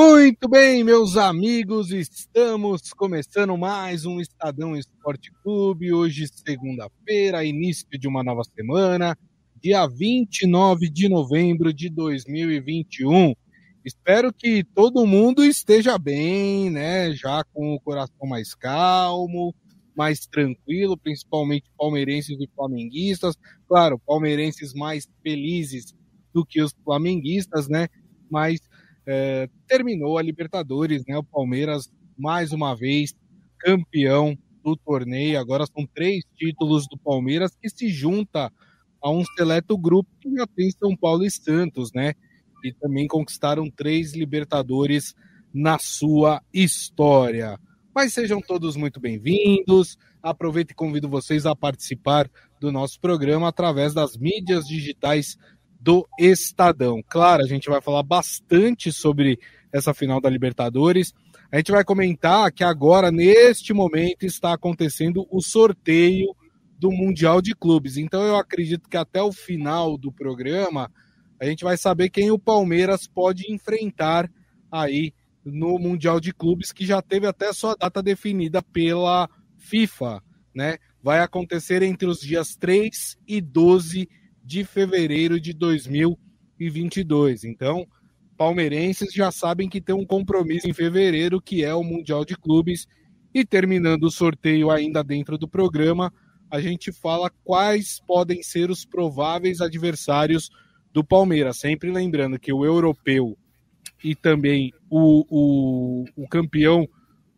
Muito bem, meus amigos, estamos começando mais um Estadão Esporte Clube. Hoje, segunda-feira, início de uma nova semana, dia 29 de novembro de 2021. Espero que todo mundo esteja bem, né? Já com o coração mais calmo, mais tranquilo, principalmente palmeirenses e flamenguistas. Claro, palmeirenses mais felizes do que os flamenguistas, né? Mas é, terminou a Libertadores, né? O Palmeiras, mais uma vez, campeão do torneio. Agora são três títulos do Palmeiras que se junta a um seleto grupo que já tem São Paulo e Santos, né? E também conquistaram três Libertadores na sua história. Mas sejam todos muito bem-vindos. Aproveito e convido vocês a participar do nosso programa através das mídias digitais do Estadão. Claro, a gente vai falar bastante sobre essa final da Libertadores. A gente vai comentar que agora, neste momento, está acontecendo o sorteio do Mundial de Clubes. Então, eu acredito que até o final do programa a gente vai saber quem o Palmeiras pode enfrentar aí no Mundial de Clubes, que já teve até sua data definida pela FIFA, né? Vai acontecer entre os dias 3 e 12 de fevereiro de 2022. Então, palmeirenses já sabem que tem um compromisso em fevereiro, que é o Mundial de Clubes. E terminando o sorteio ainda dentro do programa, a gente fala quais podem ser os prováveis adversários do Palmeiras. Sempre lembrando que o europeu e também o, o, o campeão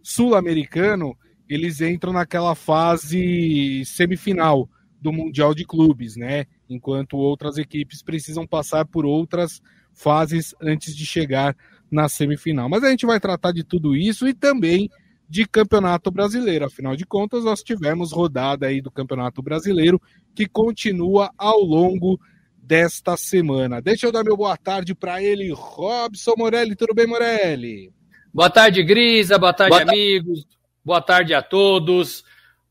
sul-americano, eles entram naquela fase semifinal do Mundial de Clubes, né? enquanto outras equipes precisam passar por outras fases antes de chegar na semifinal. Mas a gente vai tratar de tudo isso e também de Campeonato Brasileiro. Afinal de contas, nós tivemos rodada aí do Campeonato Brasileiro que continua ao longo desta semana. Deixa eu dar meu boa tarde para ele, Robson Morelli. Tudo bem, Morelli? Boa tarde, Grisa. Boa tarde, boa amigos. Ta... Boa tarde a todos.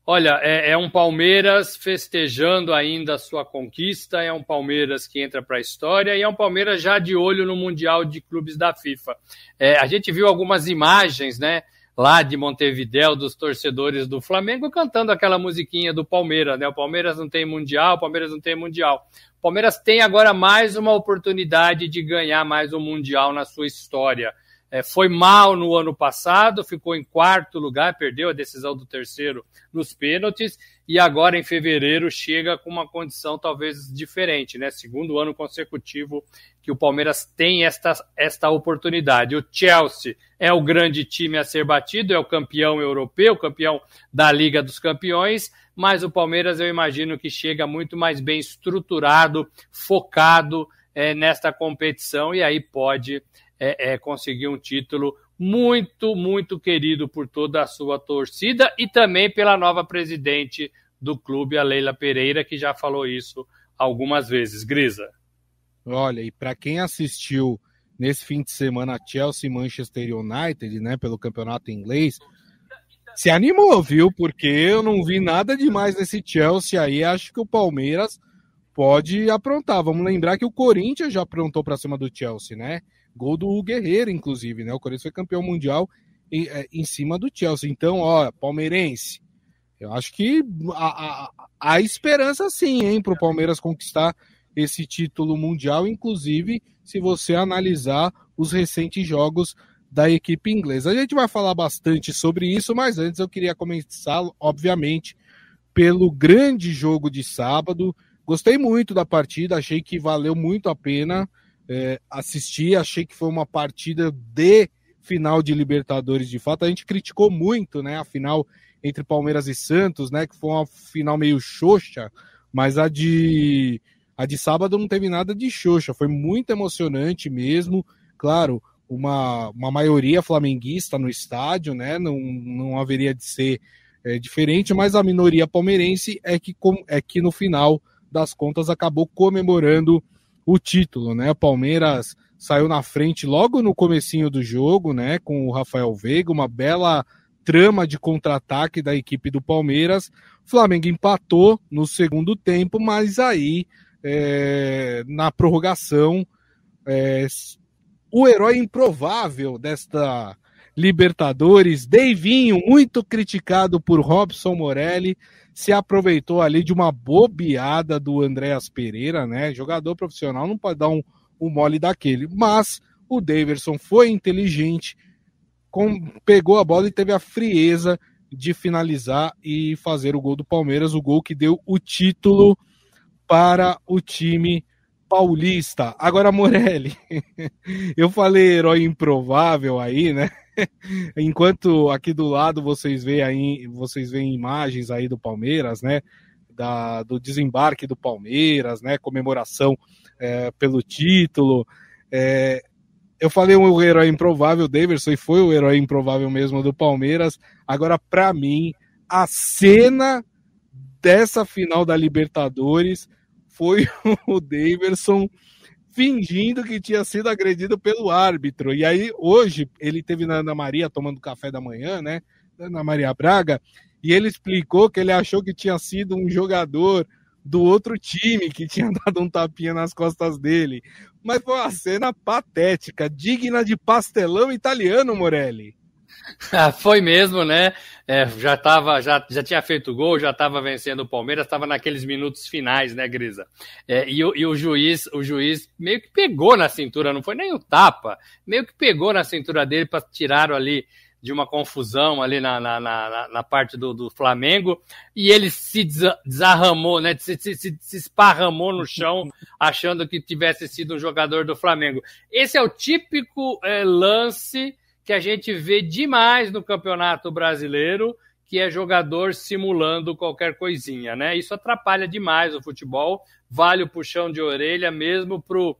Olha, é, é, um Palmeiras festejando ainda a sua conquista, é um Palmeiras que entra para a história e é um Palmeiras já de olho no Mundial de Clubes da FIFA. É, a gente viu algumas imagens, né? Lá de Montevidéu, dos torcedores do Flamengo cantando aquela musiquinha do Palmeiras, né? O Palmeiras não tem Mundial, o Palmeiras não tem Mundial. O Palmeiras tem agora mais uma oportunidade de ganhar mais um Mundial na sua história. É, foi mal no ano passado, ficou em quarto lugar, perdeu a decisão do terceiro nos pênaltis e agora em fevereiro chega com uma condição talvez diferente, né? Segundo ano consecutivo que o Palmeiras tem esta, esta oportunidade. O Chelsea é o grande time a ser batido, é o campeão europeu, campeão da Liga dos Campeões, mas o Palmeiras eu imagino que chega muito mais bem estruturado, focado é, nesta competição e aí pode é, é, conseguir um título muito, muito querido por toda a sua torcida e também pela nova presidente do clube, a Leila Pereira, que já falou isso algumas vezes. Grisa. Olha, e para quem assistiu nesse fim de semana Chelsea e Manchester United, né, pelo campeonato inglês, se animou, viu? Porque eu não vi nada demais nesse Chelsea aí. Acho que o Palmeiras pode aprontar. Vamos lembrar que o Corinthians já aprontou para cima do Chelsea, né? Gol do Guerreiro, inclusive, né? O Corinthians foi campeão mundial em, é, em cima do Chelsea. Então, ó, palmeirense, eu acho que há esperança sim, hein, para o Palmeiras conquistar esse título mundial, inclusive se você analisar os recentes jogos da equipe inglesa. A gente vai falar bastante sobre isso, mas antes eu queria começar, obviamente, pelo grande jogo de sábado. Gostei muito da partida, achei que valeu muito a pena é, assisti, achei que foi uma partida de final de Libertadores de fato. A gente criticou muito, né, a final entre Palmeiras e Santos, né, que foi uma final meio xoxa, mas a de a de sábado não teve nada de xoxa, foi muito emocionante mesmo. Claro, uma, uma maioria flamenguista no estádio, né, não, não haveria de ser é, diferente, mas a minoria palmeirense é que, é que no final das contas acabou comemorando o título, né? O Palmeiras saiu na frente logo no comecinho do jogo, né? Com o Rafael Veiga, uma bela trama de contra-ataque da equipe do Palmeiras. O Flamengo empatou no segundo tempo, mas aí é, na prorrogação é, o herói improvável desta Libertadores, Deivinho, muito criticado por Robson Morelli, se aproveitou ali de uma bobeada do Andréas Pereira, né? Jogador profissional não pode dar um, um mole daquele, mas o Daverson foi inteligente, com, pegou a bola e teve a frieza de finalizar e fazer o gol do Palmeiras, o gol que deu o título para o time paulista. Agora, Morelli, eu falei herói improvável aí, né? Enquanto aqui do lado vocês veem aí, vocês veem imagens aí do Palmeiras, né? Da, do desembarque do Palmeiras, né? Comemoração é, pelo título. É, eu falei um herói improvável, Davidson, e foi o herói improvável mesmo do Palmeiras. Agora, para mim, a cena dessa final da Libertadores foi o Davidson fingindo que tinha sido agredido pelo árbitro. E aí, hoje, ele teve na Ana Maria tomando café da manhã, né? Ana Maria Braga, e ele explicou que ele achou que tinha sido um jogador do outro time que tinha dado um tapinha nas costas dele. Mas foi uma cena patética, digna de pastelão italiano, Morelli. Ah, foi mesmo, né? É, já, tava, já, já tinha feito gol, já estava vencendo o Palmeiras, estava naqueles minutos finais, né, Grisa? É, e, e, o juiz, o juiz meio que pegou na cintura, não foi nem o tapa, meio que pegou na cintura dele para tirar ali de uma confusão ali na, na, na, na parte do, do, Flamengo, e ele se desarramou, né? Se, se, se, esparramou no chão, achando que tivesse sido um jogador do Flamengo. Esse é o típico é, lance que a gente vê demais no Campeonato Brasileiro, que é jogador simulando qualquer coisinha, né? Isso atrapalha demais o futebol, vale o puxão de orelha mesmo pro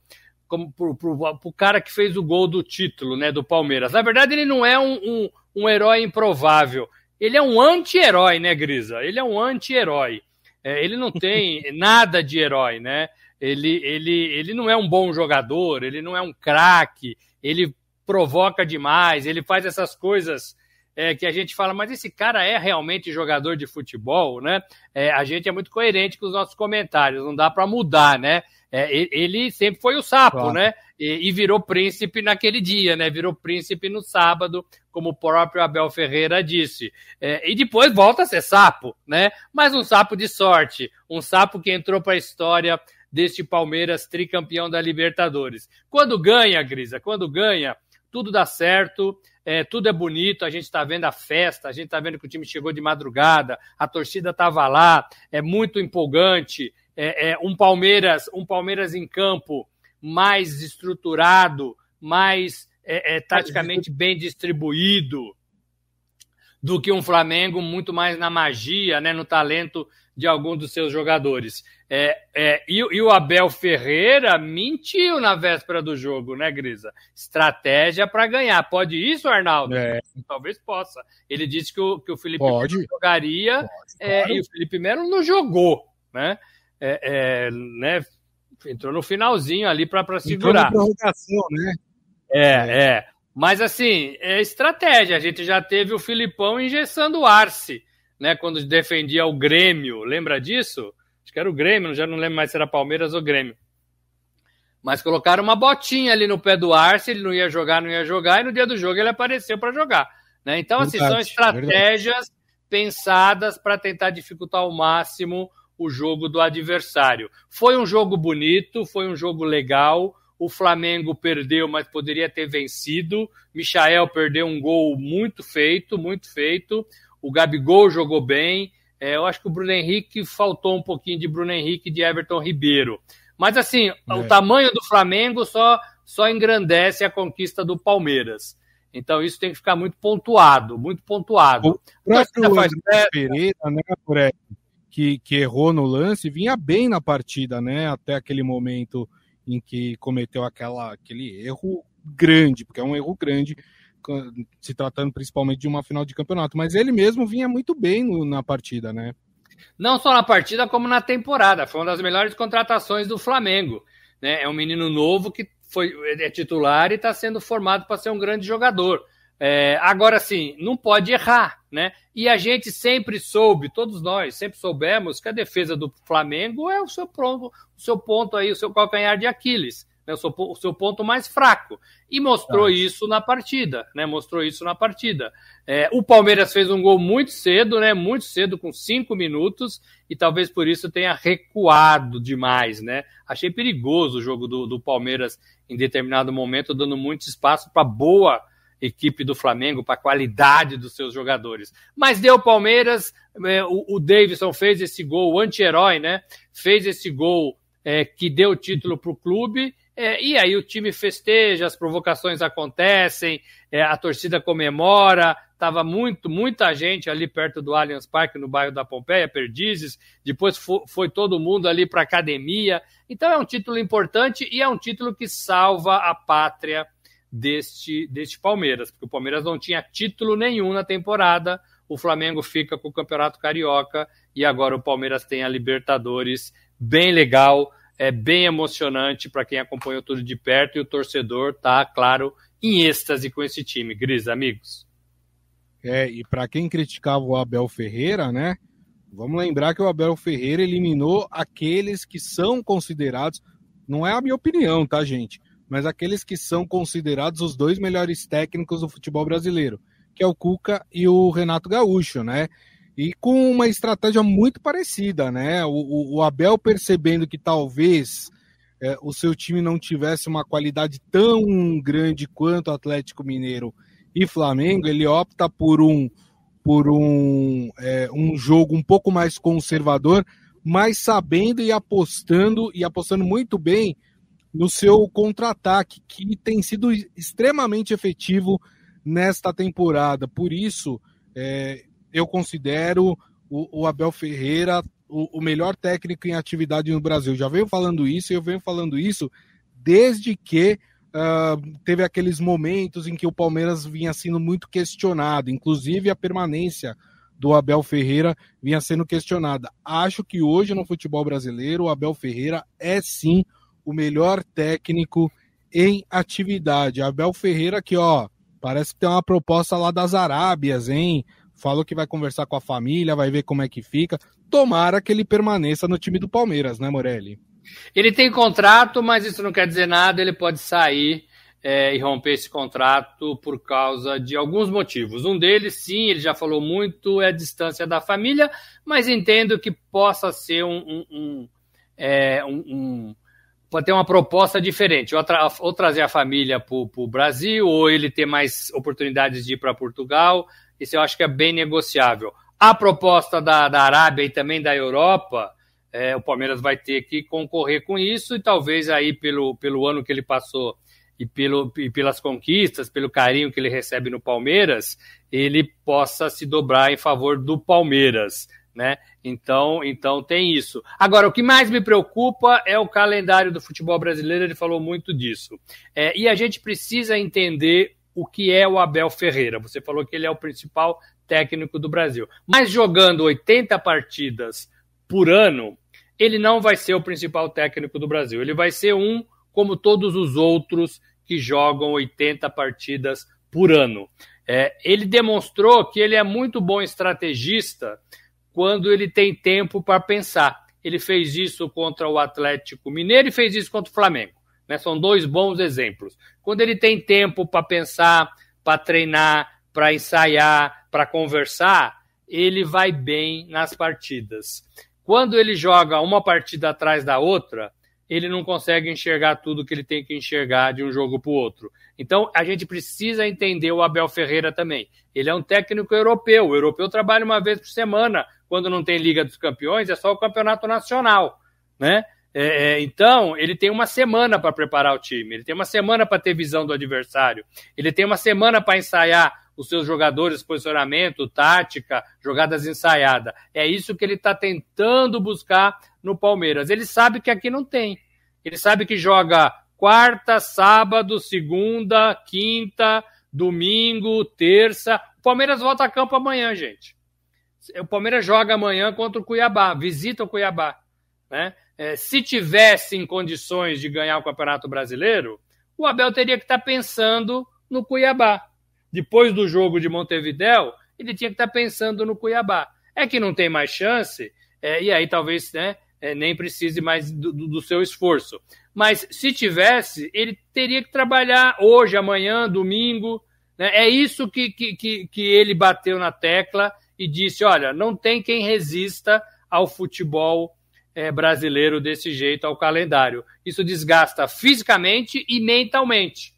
como pro, pro, pro, cara que fez o gol do título, né, do Palmeiras. Na verdade, ele não é um, um, um herói improvável. Ele é um anti-herói, né, Grisa? Ele é um anti-herói. É, ele não tem nada de herói, né? Ele, ele, ele não é um bom jogador, ele não é um craque, ele provoca demais, ele faz essas coisas é, que a gente fala, mas esse cara é realmente jogador de futebol, né? É, a gente é muito coerente com os nossos comentários, não dá para mudar, né? É, ele sempre foi o sapo, claro. né? E, e, virou príncipe naquele dia, né? Virou príncipe no sábado, como o próprio Abel Ferreira disse. É, e depois volta a ser sapo, né? Mas um sapo de sorte, um sapo que entrou para a história deste Palmeiras tricampeão da Libertadores. Quando ganha, Grisa, quando ganha, tudo dá certo, é, tudo é bonito, a gente está vendo a festa, a gente está vendo que o time chegou de madrugada, a torcida estava lá, é muito empolgante, é, é, um Palmeiras, um Palmeiras em campo mais estruturado, mais é, é, taticamente bem distribuído do que um Flamengo muito mais na magia, né, no talento de algum dos seus jogadores. É, é, e, e, o Abel Ferreira mentiu na véspera do jogo, né, Grisa? Estratégia para ganhar. Pode isso, Arnaldo? É. Talvez possa. Ele disse que o, que o Felipe Pode. Melo jogaria Pode, é, claro. e o Felipe Melo não jogou, né? É, é, né? Entrou no finalzinho ali para segurar. Entrou na prorrogação, né? É, é. Mas assim, é estratégia. A gente já teve o Filipão engessando o Arce né, quando defendia o Grêmio. Lembra disso? Acho que era o Grêmio, já não lembro mais se era Palmeiras ou Grêmio. Mas colocaram uma botinha ali no pé do Arce, ele não ia jogar, não ia jogar, e no dia do jogo ele apareceu para jogar. Né? Então, assim, são estratégias verdade. pensadas para tentar dificultar ao máximo o jogo do adversário. Foi um jogo bonito, foi um jogo legal. O Flamengo perdeu, mas poderia ter vencido. Michael perdeu um gol muito feito, muito feito o Gabigol jogou bem. É, eu acho que o Bruno Henrique faltou um pouquinho de Bruno Henrique e de Everton Ribeiro. Mas assim, é. o tamanho do Flamengo só, só engrandece a conquista do Palmeiras. Então isso tem que ficar muito pontuado, muito pontuado. O próprio faz Pereira, né, Fred, que, que errou no lance, vinha bem na partida, né? Até aquele momento em que cometeu aquela, aquele erro grande, porque é um erro grande se tratando principalmente de uma final de campeonato. Mas ele mesmo vinha muito bem no, na partida, né? Não só na partida, como na temporada. Foi uma das melhores contratações do Flamengo. Né? É um menino novo que foi, é titular e está sendo formado para ser um grande jogador. É, agora sim, não pode errar, né? E a gente sempre soube, todos nós sempre soubemos que a defesa do Flamengo é o seu ponto, o seu ponto aí, o seu calcanhar de Aquiles. né, o, seu, o seu ponto mais fraco. E mostrou ah. isso na partida, né? Mostrou isso na partida. É, o Palmeiras fez um gol muito cedo, né? Muito cedo, com cinco minutos, e talvez por isso tenha recuado demais, né? Achei perigoso o jogo do, do Palmeiras em determinado momento, dando muito espaço para boa equipe do Flamengo, para a qualidade dos seus jogadores. Mas deu Palmeiras, é, o, o Davidson fez esse gol, o anti-herói, né? Fez esse gol é, que deu título para o clube. É, e aí o time festeja, as provocações acontecem, é, a torcida comemora. Tava muito, muita gente ali perto do Allianz Parque, no bairro da Pompeia, Perdizes. Depois foi, todo mundo ali para academia. Então é um título importante e é um título que salva a pátria deste, deste Palmeiras, porque o Palmeiras não tinha título nenhum na temporada, o Flamengo fica com o Campeonato Carioca e agora o Palmeiras tem a Libertadores, bem legal, é bem emocionante para quem acompanhou tudo de perto e o torcedor tá, claro, em êxtase com esse time. Gris, amigos. É, e para quem criticava o Abel Ferreira, né? Vamos lembrar que o Abel Ferreira eliminou aqueles que são considerados, não é a minha opinião, tá, gente? Mas aqueles que são considerados os dois melhores técnicos do futebol brasileiro, que é o Cuca e o Renato Gaúcho, né? E com uma estratégia muito parecida, né? O, o Abel percebendo que talvez é, o seu time não tivesse uma qualidade tão grande quanto Atlético Mineiro e Flamengo, ele opta por um por um, é, um jogo um pouco mais conservador, mas sabendo e apostando e apostando muito bem no seu contra-ataque, que tem sido extremamente efetivo nesta temporada. Por isso, é, eu considero o, o Abel Ferreira o, o, melhor técnico em atividade no Brasil. Já venho falando isso e eu venho falando isso desde que uh, teve aqueles momentos em que o Palmeiras vinha sendo muito questionado, inclusive a permanência do Abel Ferreira vinha sendo questionada. Acho que hoje no futebol brasileiro o Abel Ferreira é sim o melhor técnico em atividade. Abel Ferreira que, ó, parece que tem uma proposta lá das Arábias, hein? Falou que vai conversar com a família, vai ver como é que fica. Tomara que ele permaneça no time do Palmeiras, né, Morelli? Ele tem contrato, mas isso não quer dizer nada, ele pode sair é, e romper esse contrato por causa de alguns motivos. Um deles, sim, ele já falou muito, é a distância da família, mas entendo que possa ser um, um, um, é, um ter uma proposta diferente, ou, tra ou trazer a família para o Brasil, ou ele ter mais oportunidades de ir para Portugal. Isso eu acho que é bem negociável. A proposta da, da Arábia e também da Europa, é, o Palmeiras vai ter que concorrer com isso, e talvez aí pelo, pelo ano que ele passou e, pelo, e pelas conquistas, pelo carinho que ele recebe no Palmeiras, ele possa se dobrar em favor do Palmeiras né? Então, então tem isso. Agora, o que mais me preocupa é o calendário do futebol brasileiro, ele falou muito disso. É, e a gente precisa entender o que é o Abel Ferreira. Você falou que ele é o principal técnico do Brasil. Mas jogando 80 partidas por ano, ele não vai ser o principal técnico do Brasil. Ele vai ser um como todos os outros que jogam 80 partidas por ano. É, ele demonstrou que ele é muito bom estrategista quando ele tem tempo para pensar. Ele fez isso contra o Atlético Mineiro e fez isso contra o Flamengo. Né? São dois bons exemplos. Quando ele tem tempo para pensar, para treinar, para ensaiar, para conversar, ele vai bem nas partidas. Quando ele joga uma partida atrás da outra, ele não consegue enxergar tudo que ele tem que enxergar de um jogo para o outro. Então, a gente precisa entender o Abel Ferreira também. Ele é um técnico europeu. O europeu trabalha uma vez por semana. Quando não tem Liga dos Campeões, é só o campeonato nacional. Né? É, é então, ele tem uma semana para preparar o time, ele tem uma semana para ter visão do adversário, ele tem uma semana para ensaiar os seus jogadores, posicionamento, tática, jogadas ensaiadas. É isso que ele está tentando buscar no Palmeiras. Ele sabe que aqui não tem. Ele sabe que joga quarta, sábado, segunda, quinta, domingo, terça. O Palmeiras volta a campo amanhã, gente. O Palmeiras joga amanhã contra o Cuiabá, visita o Cuiabá. Né? É, se tivesse em condições de ganhar o Campeonato Brasileiro, o Abel teria que estar tá pensando no Cuiabá depois do jogo de Montevidéu, ele tinha que estar tá pensando no Cuiabá. É que não tem mais chance, é, e aí talvez né, é, nem precise mais do, do, seu esforço. Mas se tivesse, ele teria que trabalhar hoje, amanhã, domingo. Né? É isso que, que, que ele bateu na tecla e disse: olha, não tem quem resista ao futebol é, brasileiro desse jeito, ao calendário. Isso desgasta fisicamente e mentalmente.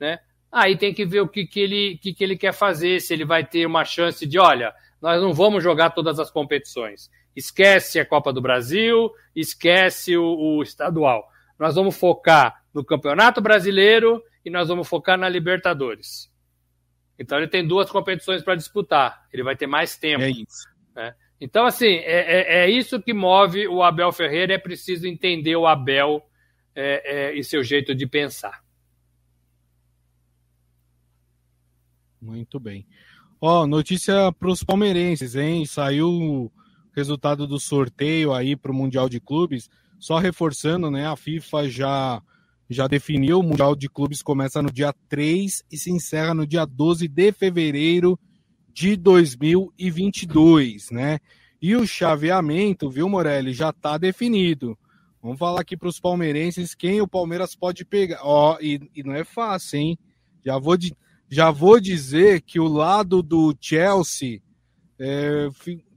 Né? Aí tem que ver o que, que, ele, que, que ele quer fazer, se ele vai ter uma chance de, olha, nós não vamos jogar todas as competições. Esquece a Copa do Brasil, esquece o, o estadual. Nós vamos focar no Campeonato Brasileiro e nós vamos focar na Libertadores. Então ele tem duas competições para disputar. Ele vai ter mais tempo. É isso. Né? Então, assim, é, é, é, isso que move o Abel Ferreira. É preciso entender o Abel é, é e seu jeito de pensar. Muito bem. Ó, notícia para os palmeirenses, hein? Saiu o resultado do sorteio aí para o Mundial de Clubes. Só reforçando, né? A FIFA já, já definiu: o Mundial de Clubes começa no dia 3 e se encerra no dia 12 de fevereiro de 2022, né? E o chaveamento, viu, Morelli, já está definido. Vamos falar aqui para os palmeirenses quem o Palmeiras pode pegar. Ó, e, e não é fácil, hein? Já vou já vou dizer que o lado do Chelsea é,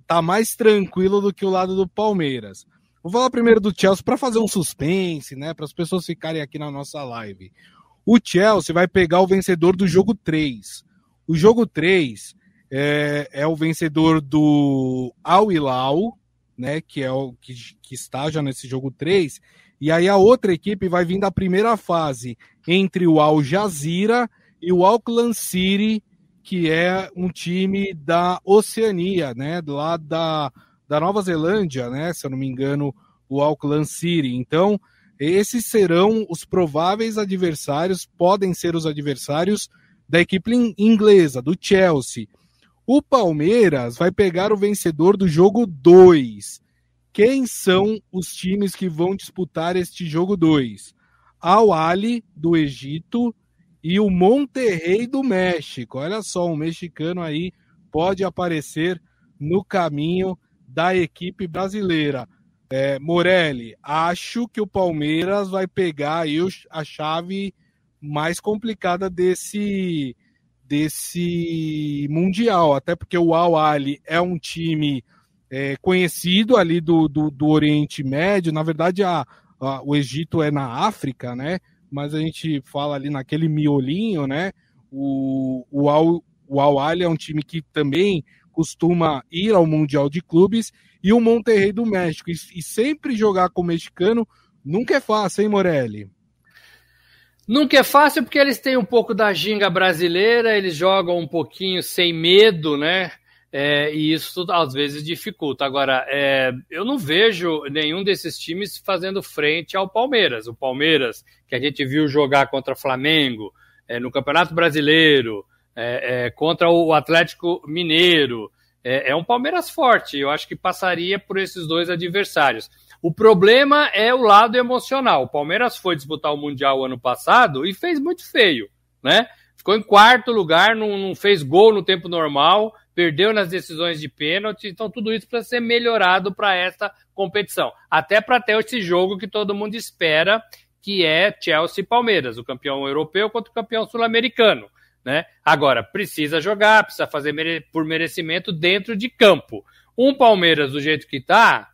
tá mais tranquilo do que o lado do Palmeiras. Vou falar primeiro do Chelsea para fazer um suspense, né? Para as pessoas ficarem aqui na nossa live. O Chelsea vai pegar o vencedor do jogo 3. O jogo 3 é, é o vencedor do Al Hilal, né? Que é o que, que está já nesse jogo 3. E aí a outra equipe vai vir da primeira fase entre o Al Jazeera e o Auckland City, que é um time da Oceania, né, lado da, da Nova Zelândia, né, se eu não me engano, o Auckland City. Então, esses serão os prováveis adversários, podem ser os adversários da equipe inglesa, do Chelsea. O Palmeiras vai pegar o vencedor do jogo 2. Quem são os times que vão disputar este jogo 2? Al Ali, do Egito, e o Monterrey do México. Olha só, um mexicano aí pode aparecer no caminho da equipe brasileira. É, Morelli, acho que o Palmeiras vai pegar aí a chave mais complicada desse, desse Mundial, até porque o Al Ali é um time é, conhecido ali do, do, do, Oriente Médio, na verdade a, a, o Egito é na África, né? mas a gente fala ali naquele miolinho, né? O, o, Al, o Al Ali é um time que também costuma ir ao Mundial de Clubes e o Monterrey do México. E, e sempre jogar com o mexicano nunca é fácil, hein, Morelli? Nunca é fácil porque eles têm um pouco da ginga brasileira, eles jogam um pouquinho sem medo, né? É, e isso às vezes dificulta. Agora, é, eu não vejo nenhum desses times fazendo frente ao Palmeiras. O Palmeiras, que a gente viu jogar contra o Flamengo é, no Campeonato Brasileiro, é, é, contra o Atlético Mineiro, é, é, um Palmeiras forte. Eu acho que passaria por esses dois adversários. O problema é o lado emocional. O Palmeiras foi disputar o Mundial ano passado e fez muito feio, né? Ficou em quarto lugar, não, não fez gol no tempo normal perdeu nas decisões de pênalti, então tudo isso precisa ser melhorado para esta competição. Até para ter esse jogo que todo mundo espera, que é Chelsea e Palmeiras, o campeão europeu contra o campeão sul-americano. Né? Agora, precisa jogar, precisa fazer mere por merecimento dentro de campo. Um Palmeiras do jeito que está,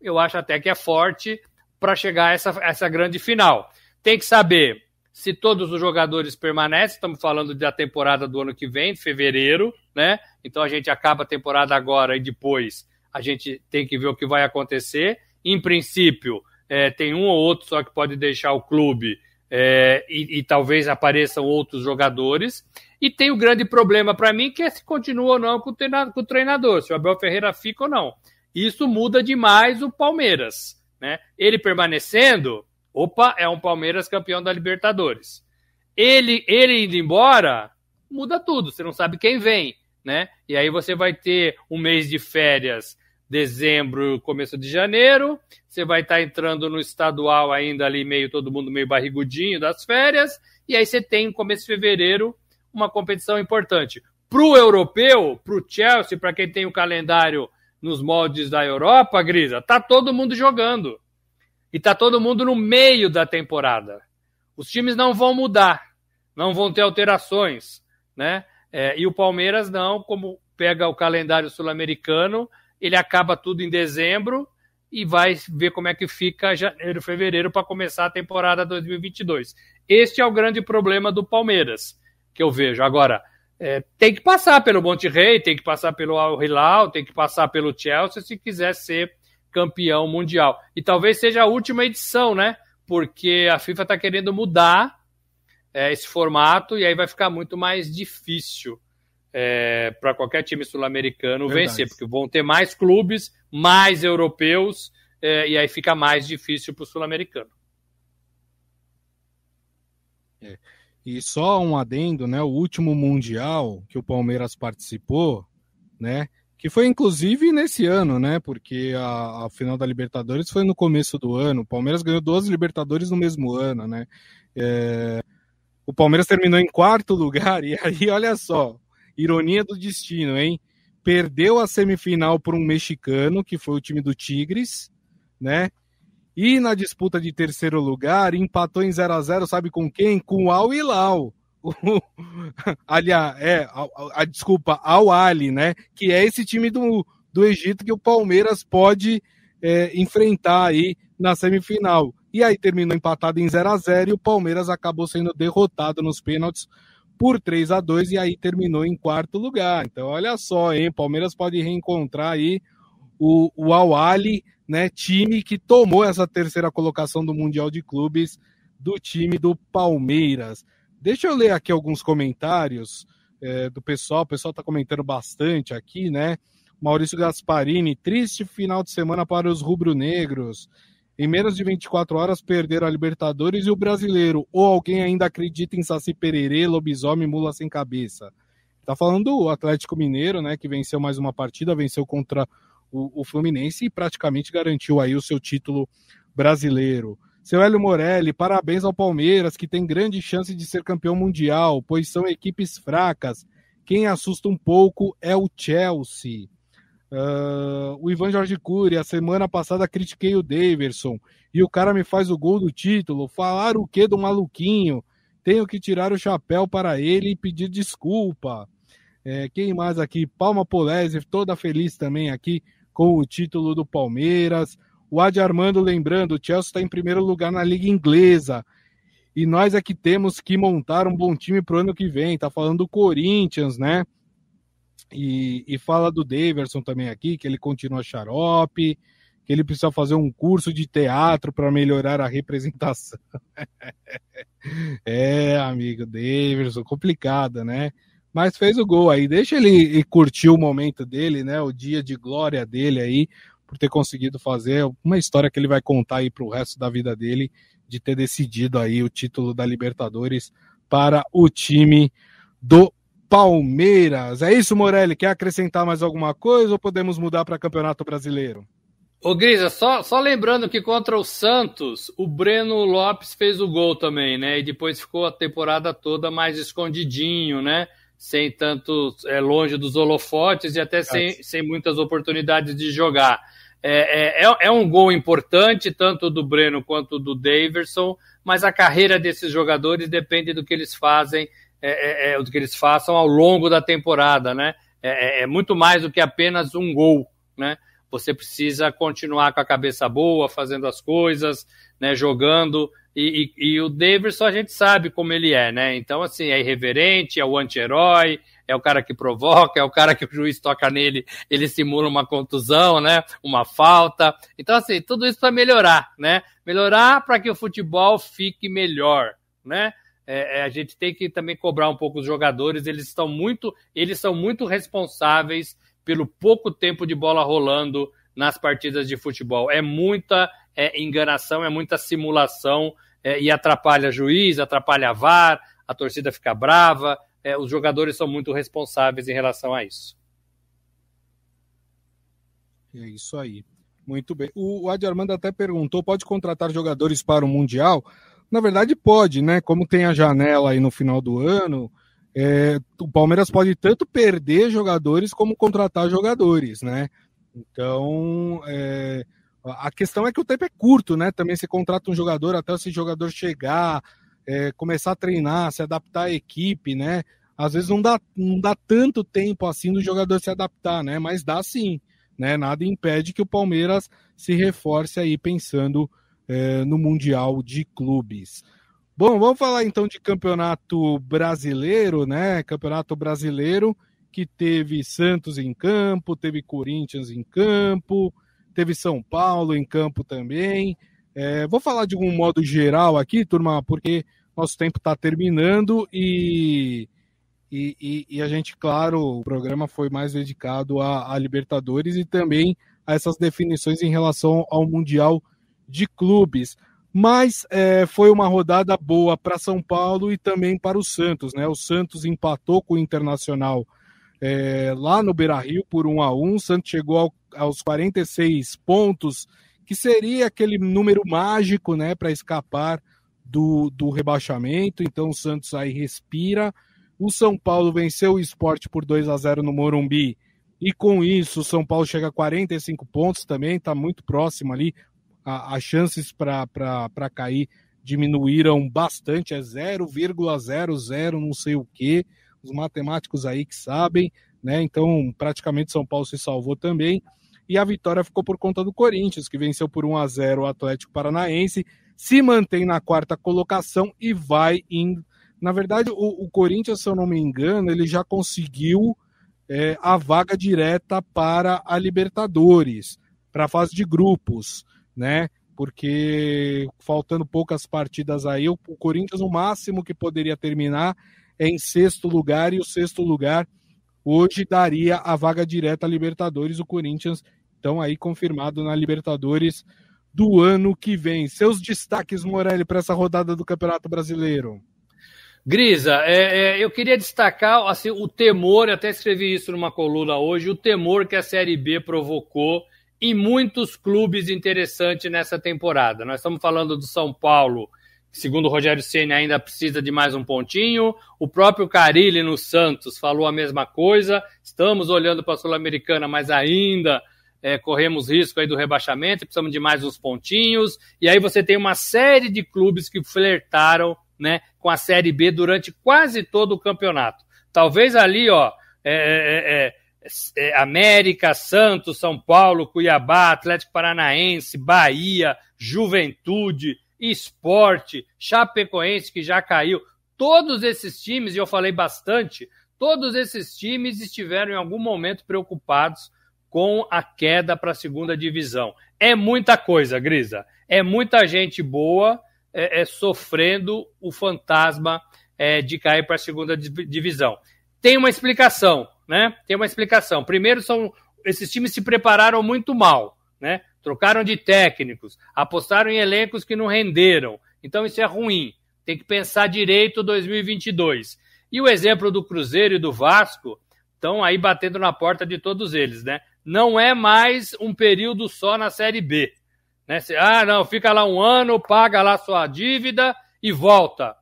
eu acho até que é forte para chegar a essa, essa grande final. Tem que saber se todos os jogadores permanecem, estamos falando da temporada do ano que vem, fevereiro, né? Então a gente acaba a temporada agora e depois a gente tem que ver o que vai acontecer. Em princípio, é, tem um ou outro só que pode deixar o clube é, e, e, talvez apareçam outros jogadores. E tem o grande problema para mim que é se continua ou não com o, treinador, com o treinador, se o Abel Ferreira fica ou não. Isso muda demais o Palmeiras. Né? Ele permanecendo, Opa, é um Palmeiras campeão da Libertadores. Ele, ele indo embora, muda tudo. Você não sabe quem vem, né? E aí você vai ter um mês de férias, dezembro, começo de janeiro. Você vai estar tá entrando no estadual ainda ali, meio todo mundo meio barrigudinho das férias. E aí você tem, começo de fevereiro, uma competição importante. Para o europeu, para o Chelsea, para quem tem o calendário nos moldes da Europa, Grisa, tá todo mundo jogando. E tá todo mundo no meio da temporada. Os times não vão mudar, não vão ter alterações, né? É, e o Palmeiras não, como pega o calendário sul-americano, ele acaba tudo em dezembro e vai ver como é que fica janeiro, fevereiro para começar a temporada 2022. Este é o grande problema do Palmeiras, que eu vejo. Agora, é, tem que passar pelo Monte Rei, tem que passar pelo Al Hilal, tem que passar pelo Chelsea se quiser ser campeão mundial. E talvez seja a última edição, né? Porque a FIFA está querendo mudar é, esse formato e aí vai ficar muito mais difícil é, para qualquer time sul-americano vencer, porque vão ter mais clubes, mais europeus, é, e aí fica mais difícil para o sul-americano. É. E só um adendo, né? O último mundial que o Palmeiras participou, né? Que foi inclusive nesse ano, né? Porque a, a final da Libertadores foi no começo do ano. O Palmeiras ganhou duas Libertadores no mesmo ano, né? É, o Palmeiras terminou em quarto lugar, e aí, olha só, ironia do destino, hein? Perdeu a semifinal por um mexicano, que foi o time do Tigres, né? E na disputa de terceiro lugar, empatou em 0 a 0 sabe com quem? Com o Al Hilal. Aliás, é, a, a, a, desculpa, Al Ali, né? Que é esse time do, do Egito que o Palmeiras pode é, enfrentar aí na semifinal. E aí terminou empatado em 0 a 0 e o Palmeiras acabou sendo derrotado nos pênaltis por 3 a 2 e aí terminou em quarto lugar. Então, olha só, hein? Palmeiras pode reencontrar aí o, o Al Ali né, time que tomou essa terceira colocação do Mundial de Clubes do time do Palmeiras. Deixa eu ler aqui alguns comentários é, do pessoal. O pessoal está comentando bastante aqui, né? Maurício Gasparini, triste final de semana para os rubro-negros. Em menos de 24 horas perderam a Libertadores e o brasileiro. Ou alguém ainda acredita em Saci Pererê, lobisomem, mula sem cabeça? Tá falando do Atlético Mineiro, né? Que venceu mais uma partida, venceu contra o, o Fluminense e praticamente garantiu aí o seu título brasileiro. Seu Hélio Morelli, parabéns ao Palmeiras, que tem grande chance de ser campeão mundial, pois são equipes fracas. Quem assusta um pouco é o Chelsea. Uh, o Ivan Jorge Cury, a semana passada critiquei o Daverson e o cara me faz o gol do título. Falar o que do maluquinho? Tenho que tirar o chapéu para ele e pedir desculpa. É, quem mais aqui? Palma Polese, toda feliz também aqui com o título do Palmeiras. O Adi Armando lembrando, o Chelsea está em primeiro lugar na Liga Inglesa. E nós é que temos que montar um bom time para o ano que vem. Tá falando do Corinthians, né? E, e fala do Daverson também aqui, que ele continua xarope, que ele precisa fazer um curso de teatro para melhorar a representação. é, amigo, Daverson, complicada, né? mas fez o gol aí. Deixa ele curtir o momento dele, né? O dia de glória dele aí, por ter conseguido fazer uma história que ele vai contar aí para o resto da vida dele, de ter decidido aí o título da Libertadores para o time do Palmeiras. É isso, Morelli? Quer acrescentar mais alguma coisa ou podemos mudar para Campeonato Brasileiro? Ô Grisa, só, só lembrando que contra o Santos, o Breno Lopes fez o gol também, né? E depois ficou a temporada toda mais escondidinho, né? sem tanto é, longe dos holofotes e até sem, sem muitas oportunidades de jogar. É, é, é, é um gol importante, tanto do Breno quanto do Daverson, mas a carreira desses jogadores depende do que eles fazem, é, é, é que eles façam ao longo da temporada, né? É, é, muito mais do que apenas um gol, né? Você precisa continuar com a cabeça boa, fazendo as coisas, né? Jogando e, e, e, o Davidson a gente sabe como ele é, né? Então, assim, é irreverente, é o anti-herói, é o cara que provoca, é o cara que o juiz toca nele, ele simula uma contusão, né? Uma falta. Então, assim, tudo isso para melhorar, né? Melhorar para que o futebol fique melhor, né? É, é, a gente tem que também cobrar um pouco os jogadores, eles estão muito, eles são muito responsáveis pelo pouco tempo de bola rolando nas partidas de futebol. É muita é, enganação, é muita simulação é, e atrapalha juiz, atrapalha VAR, a torcida fica brava, é, os jogadores são muito responsáveis em relação a isso. É isso aí. Muito bem. O, Adi Armando até perguntou: pode contratar jogadores para o Mundial? Na verdade, pode, né? Como tem a janela aí no final do ano, é, o Palmeiras pode tanto perder jogadores como contratar jogadores, né? Então, é, A questão é que o tempo é curto, né? Também você contrata um jogador até esse jogador chegar, é, começar a treinar, se adaptar à equipe, né? Às vezes não dá, não dá tanto tempo assim do jogador se adaptar, né? Mas dá sim, né? Nada impede que o Palmeiras se reforce aí pensando é, no Mundial de Clubes. Bom, vamos falar então de campeonato brasileiro, né? Campeonato brasileiro que teve Santos em campo, teve Corinthians em campo, teve São Paulo em campo também. É, vou falar de um modo geral aqui, turma, porque nosso tempo está terminando e, e, e, e, a gente, claro, o programa foi mais dedicado a, a Libertadores e também a essas definições em relação ao Mundial de Clubes. Mas é, foi uma rodada boa para São Paulo e também para o Santos, né? O Santos empatou com o Internacional é, lá no Beira Rio por 1 a 1 O Santos chegou ao, aos 46 pontos, que seria aquele número mágico né, para escapar do, do rebaixamento. Então o Santos aí respira. O São Paulo venceu o esporte por 2 a 0 no Morumbi. E com isso, o São Paulo chega a 45 pontos também, está muito próximo ali. As chances para cair diminuíram bastante, é 0,00 não sei o que os matemáticos aí que sabem, né? Então, praticamente São Paulo se salvou também. E a vitória ficou por conta do Corinthians, que venceu por 1 a 0 o Atlético Paranaense, se mantém na quarta colocação e vai indo. Na verdade, o, o Corinthians, se eu não me engano, ele já conseguiu é, a vaga direta para a Libertadores, para a fase de grupos, né? Porque faltando poucas partidas aí, o, Corinthians, o máximo que poderia terminar é em sexto lugar e o sexto lugar hoje daria a vaga direta à Libertadores, o Corinthians, então aí confirmado na Libertadores do ano que vem. Seus destaques, Morelli, para essa rodada do Campeonato Brasileiro. Grisa, é, é, eu queria destacar assim, o temor, até escrevi isso numa coluna hoje, o temor que a Série B provocou em muitos clubes interessantes nessa temporada. Nós estamos falando do São Paulo, segundo o Rogério Ceni ainda precisa de mais um pontinho. O próprio Carilli no Santos falou a mesma coisa. Estamos olhando para a Sul-Americana, mas ainda é, corremos risco aí do rebaixamento, precisamos de mais uns pontinhos. E aí você tem uma série de clubes que flertaram né, com a Série B durante quase todo o campeonato. Talvez ali, ó, é, é, é América, Santos, São Paulo, Cuiabá, Atlético Paranaense, Bahia, Juventude, Esporte, Chapecoense, que já caiu. Todos esses times, e eu falei bastante, todos esses times estiveram em algum momento preocupados com a queda para a segunda divisão. É muita coisa, Grisa. É muita gente boa é, é sofrendo o fantasma é, de cair para a segunda divisão. Tem uma explicação, né? Tem uma explicação. Primeiro, são esses times se prepararam muito mal, né? trocaram de técnicos, apostaram em elencos que não renderam. Então isso é ruim. Tem que pensar direito 2022. E o exemplo do Cruzeiro e do Vasco estão aí batendo na porta de todos eles, né? Não é mais um período só na Série B. Né? Ah, não, fica lá um ano, paga lá sua dívida e volta.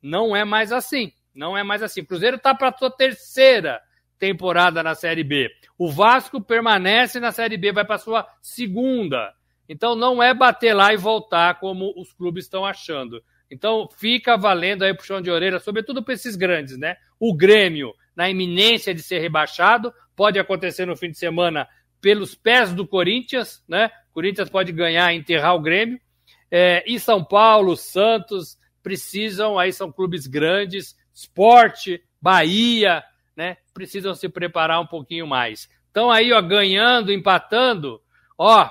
Não é mais assim. Não é mais assim. O Cruzeiro está para a sua terceira temporada na Série B. O Vasco permanece na Série B, vai para sua segunda. Então não é bater lá e voltar como os clubes estão achando. Então fica valendo aí puxão de orelha, sobretudo para esses grandes, né? O Grêmio, na iminência de ser rebaixado, pode acontecer no fim de semana pelos pés do Corinthians, né? Corinthians pode ganhar e enterrar o Grêmio. É, e São Paulo, Santos precisam, aí são clubes grandes, Esporte, Bahia, né? Precisam se preparar um pouquinho mais. Estão aí, ó, ganhando, empatando, ó,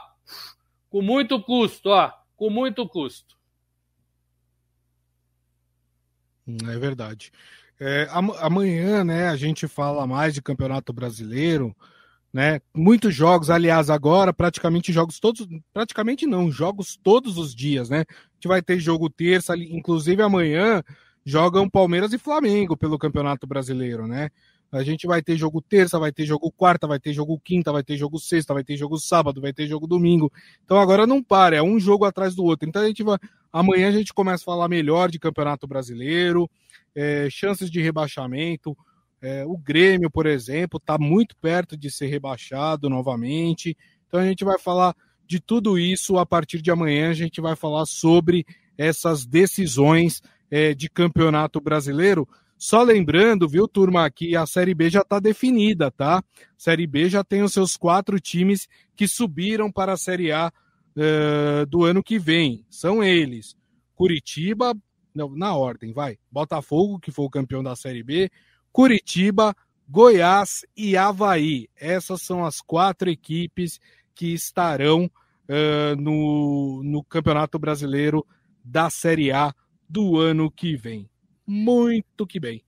com muito custo, ó, com muito custo. É verdade. É, amanhã, né, a gente fala mais de Campeonato Brasileiro, né? Muitos jogos, aliás, agora praticamente jogos todos, praticamente não, jogos todos os dias, né? A gente vai ter jogo terça, inclusive amanhã jogam Palmeiras e Flamengo pelo Campeonato Brasileiro, né? A gente vai ter jogo terça, vai ter jogo quarta, vai ter jogo quinta, vai ter jogo sexta, vai ter jogo sábado, vai ter jogo domingo. Então agora não para, é um jogo atrás do outro. Então a gente vai. Amanhã a gente começa a falar melhor de Campeonato Brasileiro, é, chances de rebaixamento. É, o Grêmio, por exemplo, está muito perto de ser rebaixado novamente. Então a gente vai falar de tudo isso, a partir de amanhã, a gente vai falar sobre essas decisões é, de campeonato brasileiro. Só lembrando, viu, turma, que a Série B já está definida, tá? Série B já tem os seus quatro times que subiram para a Série A uh, do ano que vem. São eles: Curitiba, não, na ordem, vai. Botafogo, que foi o campeão da Série B, Curitiba, Goiás e Havaí. Essas são as quatro equipes que estarão uh, no, no Campeonato Brasileiro da Série A do ano que vem. Muito que bem.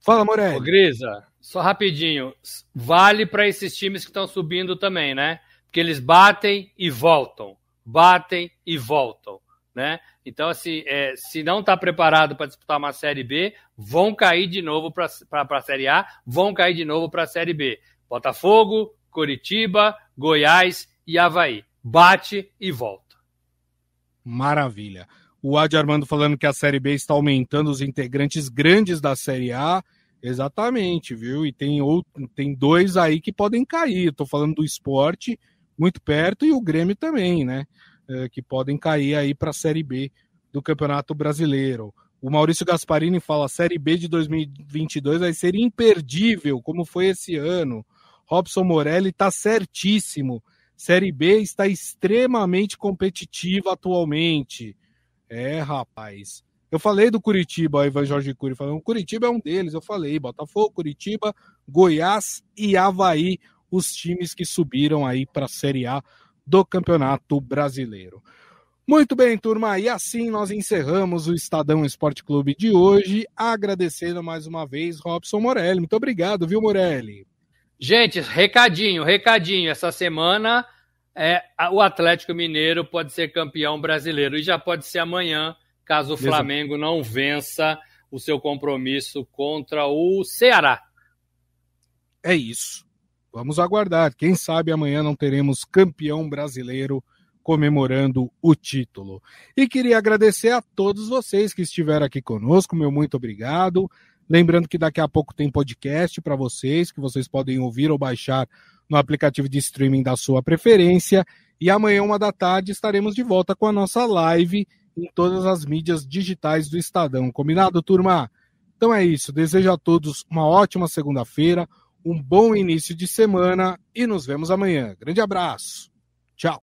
Fala, Morelli. Ô, Grisa, só rapidinho. Vale para esses times que estão subindo também, né? Porque eles batem e voltam. Batem e voltam. Né? Então, assim, é, se não está preparado para disputar uma Série B, vão cair de novo para a Série A, vão cair de novo para a Série B. Botafogo, Curitiba, Goiás e Havaí. Bate e volta. Maravilha. O Adi Armando falando que a Série B está aumentando os integrantes grandes da Série A. Exatamente, viu? E tem, outro, tem dois aí que podem cair. Estou falando do esporte muito perto e o Grêmio também, né? É, que podem cair aí para a Série B do Campeonato Brasileiro. O Maurício Gasparini fala: a Série B de 2022 vai ser imperdível, como foi esse ano. Robson Morelli está certíssimo. Série B está extremamente competitiva atualmente. É, rapaz. Eu falei do Curitiba, Ivan Jorge Cury falando, Curitiba é um deles, eu falei, Botafogo, Curitiba, Goiás e Havaí, os times que subiram aí para a Série A do Campeonato Brasileiro. Muito bem, turma, e assim nós encerramos o Estadão Esporte Clube de hoje, agradecendo mais uma vez Robson Morelli. Muito obrigado, viu, Morelli? Gente, recadinho, recadinho. Essa semana é, o Atlético Mineiro pode ser campeão brasileiro e já pode ser amanhã, caso o Flamengo não vença o seu compromisso contra o Ceará. É isso. Vamos aguardar. Quem sabe amanhã não teremos campeão brasileiro comemorando o título. E queria agradecer a todos vocês que estiveram aqui conosco. Meu muito obrigado. Lembrando que daqui a pouco tem podcast para vocês, que vocês podem ouvir ou baixar no aplicativo de streaming da sua preferência. E amanhã, uma da tarde, estaremos de volta com a nossa live em todas as mídias digitais do Estadão. Combinado, turma? Então é isso. Desejo a todos uma ótima segunda-feira, um bom início de semana e nos vemos amanhã. Grande abraço. Tchau.